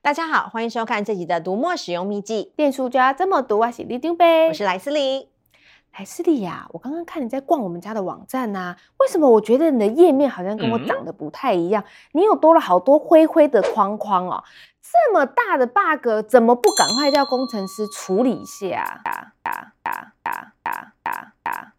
大家好，欢迎收看这集的读墨使用秘籍。电书就要这么读啊，是里长伯，我是莱斯利。莱斯利呀，我刚刚看你在逛我们家的网站呐，为什么我觉得你的页面好像跟我长得不太一样？嗯、你有多了好多灰灰的框框哦，这么大的 bug，怎么不赶快叫工程师处理一下？啊啊啊啊啊啊啊！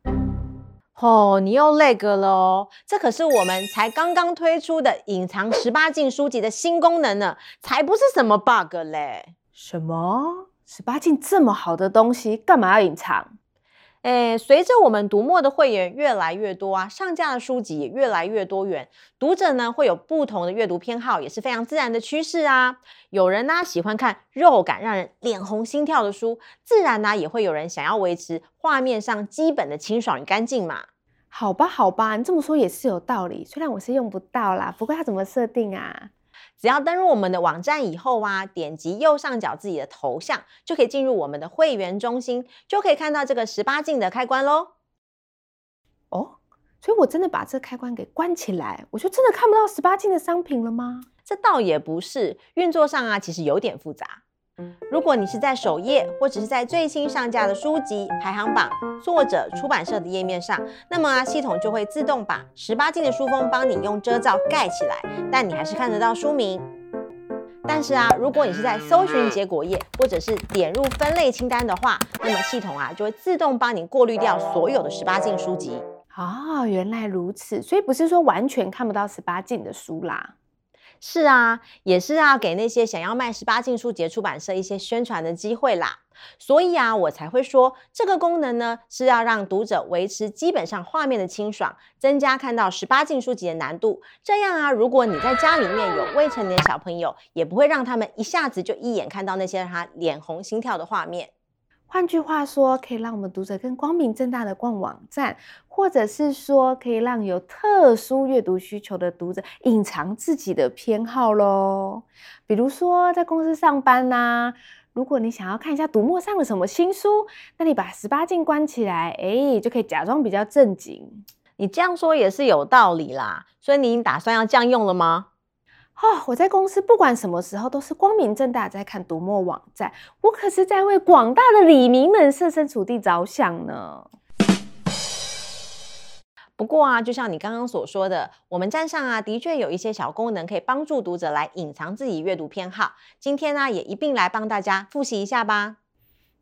哦，你又那个了哦！这可是我们才刚刚推出的隐藏十八禁书籍的新功能呢，才不是什么 bug 嘞！什么？十八禁这么好的东西，干嘛要隐藏？诶，随着我们读墨的会员越来越多啊，上架的书籍也越来越多元，读者呢会有不同的阅读偏好，也是非常自然的趋势啊。有人呢喜欢看肉感让人脸红心跳的书，自然呢也会有人想要维持画面上基本的清爽与干净嘛。好吧，好吧，你这么说也是有道理。虽然我是用不到啦，不过它怎么设定啊？只要登入我们的网站以后啊，点击右上角自己的头像，就可以进入我们的会员中心，就可以看到这个十八禁的开关喽。哦，所以我真的把这开关给关起来，我就真的看不到十八禁的商品了吗？这倒也不是，运作上啊，其实有点复杂。如果你是在首页或者是在最新上架的书籍排行榜、作者、出版社的页面上，那么啊，系统就会自动把十八禁的书封帮你用遮罩盖起来，但你还是看得到书名。但是啊，如果你是在搜寻结果页或者是点入分类清单的话，那么系统啊就会自动帮你过滤掉所有的十八禁书籍。哦，原来如此，所以不是说完全看不到十八禁的书啦。是啊，也是啊，给那些想要卖十八禁书籍出版社一些宣传的机会啦。所以啊，我才会说这个功能呢，是要让读者维持基本上画面的清爽，增加看到十八禁书籍的难度。这样啊，如果你在家里面有未成年小朋友，也不会让他们一下子就一眼看到那些让他脸红心跳的画面。换句话说，可以让我们读者更光明正大的逛网站，或者是说，可以让有特殊阅读需求的读者隐藏自己的偏好喽。比如说，在公司上班呐、如果你想要看一下读墨上了什么新书，那你把十八禁关起来，哎，就可以假装比较正经。你这样说也是有道理啦。所以你打算要这样用了吗？哦，我在公司不管什么时候都是光明正大在看读墨网站，我可是在为广大的李民们设身处地着想呢。不过啊，就像你刚刚所说的，我们站上啊的确有一些小功能可以帮助读者来隐藏自己阅读偏好。今天呢，也一并来帮大家复习一下吧。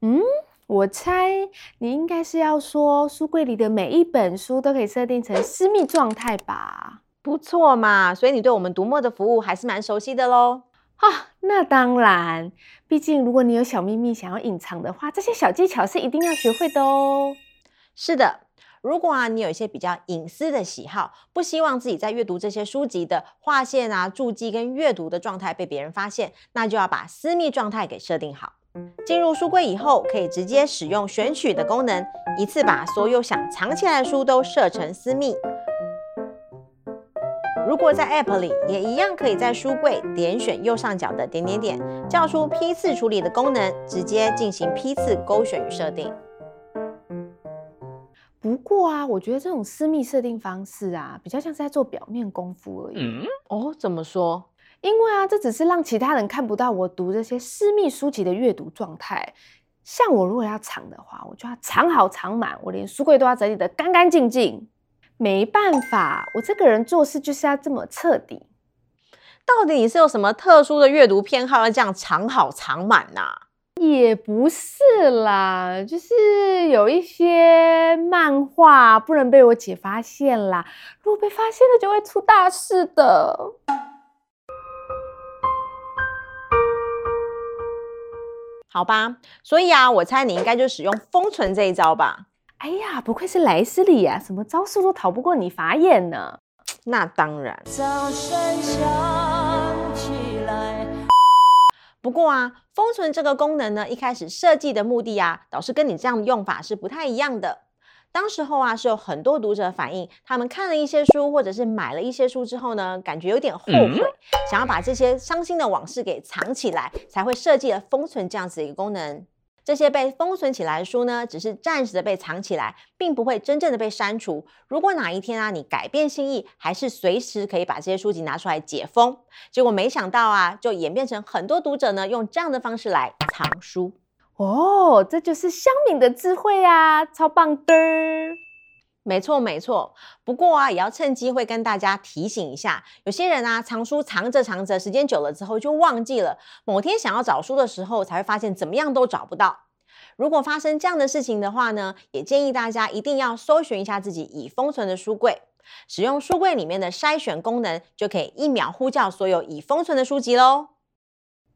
嗯，我猜你应该是要说书柜里的每一本书都可以设定成私密状态吧？不错嘛，所以你对我们读墨的服务还是蛮熟悉的喽。啊，那当然，毕竟如果你有小秘密想要隐藏的话，这些小技巧是一定要学会的哦。是的，如果啊你有一些比较隐私的喜好，不希望自己在阅读这些书籍的划线啊、注记跟阅读的状态被别人发现，那就要把私密状态给设定好。进入书柜以后，可以直接使用选取的功能，一次把所有想藏起来的书都设成私密。如果在 App 里，也一样可以在书柜点选右上角的点点点，叫出批次处理的功能，直接进行批次勾选与设定。不过啊，我觉得这种私密设定方式啊，比较像是在做表面功夫而已。嗯，哦，怎么说？因为啊，这只是让其他人看不到我读这些私密书籍的阅读状态。像我如果要藏的话，我就要藏好藏满，我连书柜都要整理得干干净净。没办法，我这个人做事就是要这么彻底。到底你是有什么特殊的阅读偏好，要这样藏好藏满呐？也不是啦，就是有一些漫画不能被我姐发现啦。如果被发现了，就会出大事的。好吧，所以啊，我猜你应该就使用封存这一招吧。哎呀，不愧是莱斯利呀，什么招数都逃不过你法眼呢。那当然。不过啊，封存这个功能呢，一开始设计的目的啊，倒是跟你这样的用法是不太一样的。当时候啊，是有很多读者反映，他们看了一些书，或者是买了一些书之后呢，感觉有点后悔，嗯、想要把这些伤心的往事给藏起来，才会设计了封存这样子的一个功能。这些被封存起来的书呢，只是暂时的被藏起来，并不会真正的被删除。如果哪一天啊，你改变心意，还是随时可以把这些书籍拿出来解封。结果没想到啊，就演变成很多读者呢，用这样的方式来藏书。哦，这就是香敏的智慧啊，超棒的！没错没错，不过啊，也要趁机会跟大家提醒一下，有些人啊，藏书藏着藏着，时间久了之后就忘记了，某天想要找书的时候，才会发现怎么样都找不到。如果发生这样的事情的话呢，也建议大家一定要搜寻一下自己已封存的书柜，使用书柜里面的筛选功能，就可以一秒呼叫所有已封存的书籍喽。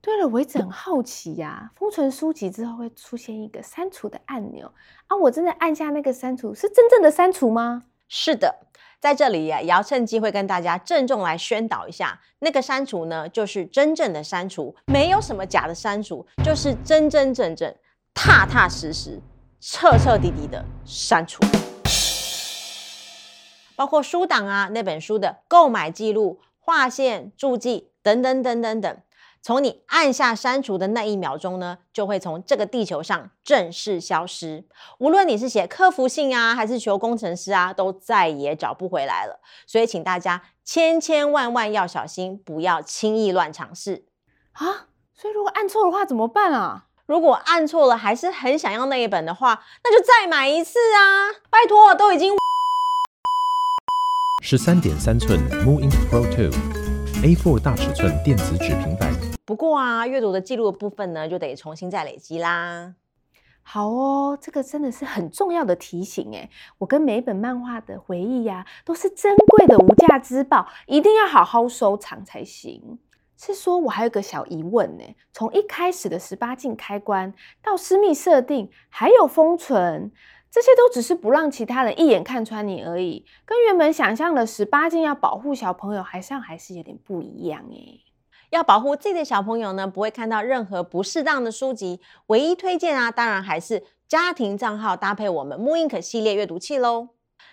对了，我一直很好奇呀、啊，封存书籍之后会出现一个删除的按钮啊，我真的按下那个删除，是真正的删除吗？是的，在这里呀，也要趁机会跟大家郑重来宣导一下，那个删除呢，就是真正的删除，没有什么假的删除，就是真真正正、踏踏实实、彻彻底底的删除，包括书档啊，那本书的购买记录、划线、注记等等等等等。从你按下删除的那一秒钟呢，就会从这个地球上正式消失。无论你是写客服信啊，还是求工程师啊，都再也找不回来了。所以，请大家千千万万要小心，不要轻易乱尝试啊！所以，如果按错的话怎么办啊？如果按错了，还是很想要那一本的话，那就再买一次啊！拜托，都已经十三点三寸 mooInk Pro Two。A4 大尺寸电子纸平板。不过啊，阅读的记录的部分呢，就得重新再累积啦。好哦，这个真的是很重要的提醒诶。我跟每一本漫画的回忆呀、都是珍贵的无价之宝，一定要好好收藏才行。是说，我还有个小疑问呢，从一开始的十八禁开关到私密设定，还有封存。这些都只是不让其他人一眼看穿你而已，跟原本想象的十八禁要保护小朋友，好像还是有点不一样诶。要保护自己的小朋友呢，不会看到任何不适当的书籍。唯一推荐啊，当然还是家庭账号搭配我们 mooInk 系列阅读器喽。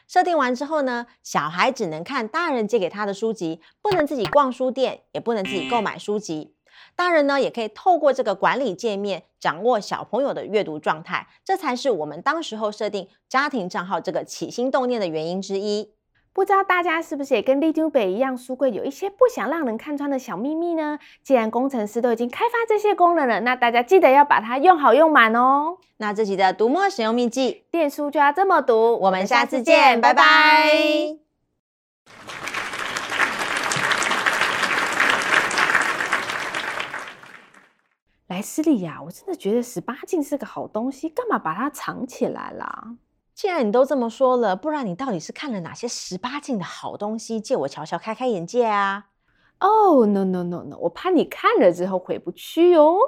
设定完之后呢，小孩只能看大人借给他的书籍，不能自己逛书店，也不能自己购买书籍。大人呢，也可以透过这个管理界面掌握小朋友的阅读状态，这才是我们当时候设定家庭账号这个起心动念的原因之一。不知道大家是不是也跟里长伯一样，书柜有一些不想让人看穿的小秘密呢？既然工程师都已经开发这些功能了，那大家记得要把它用好用满哦。那这期的读墨使用秘籍，电书就要这么读。我们下次见，拜拜。莱斯利呀，我真的觉得十八禁是个好东西，干嘛把它藏起来啦？既然你都这么说了，不然你到底是看了哪些十八禁的好东西，借我瞧瞧，开开眼界啊？哦，no no no no，我怕你看了之后回不去哦。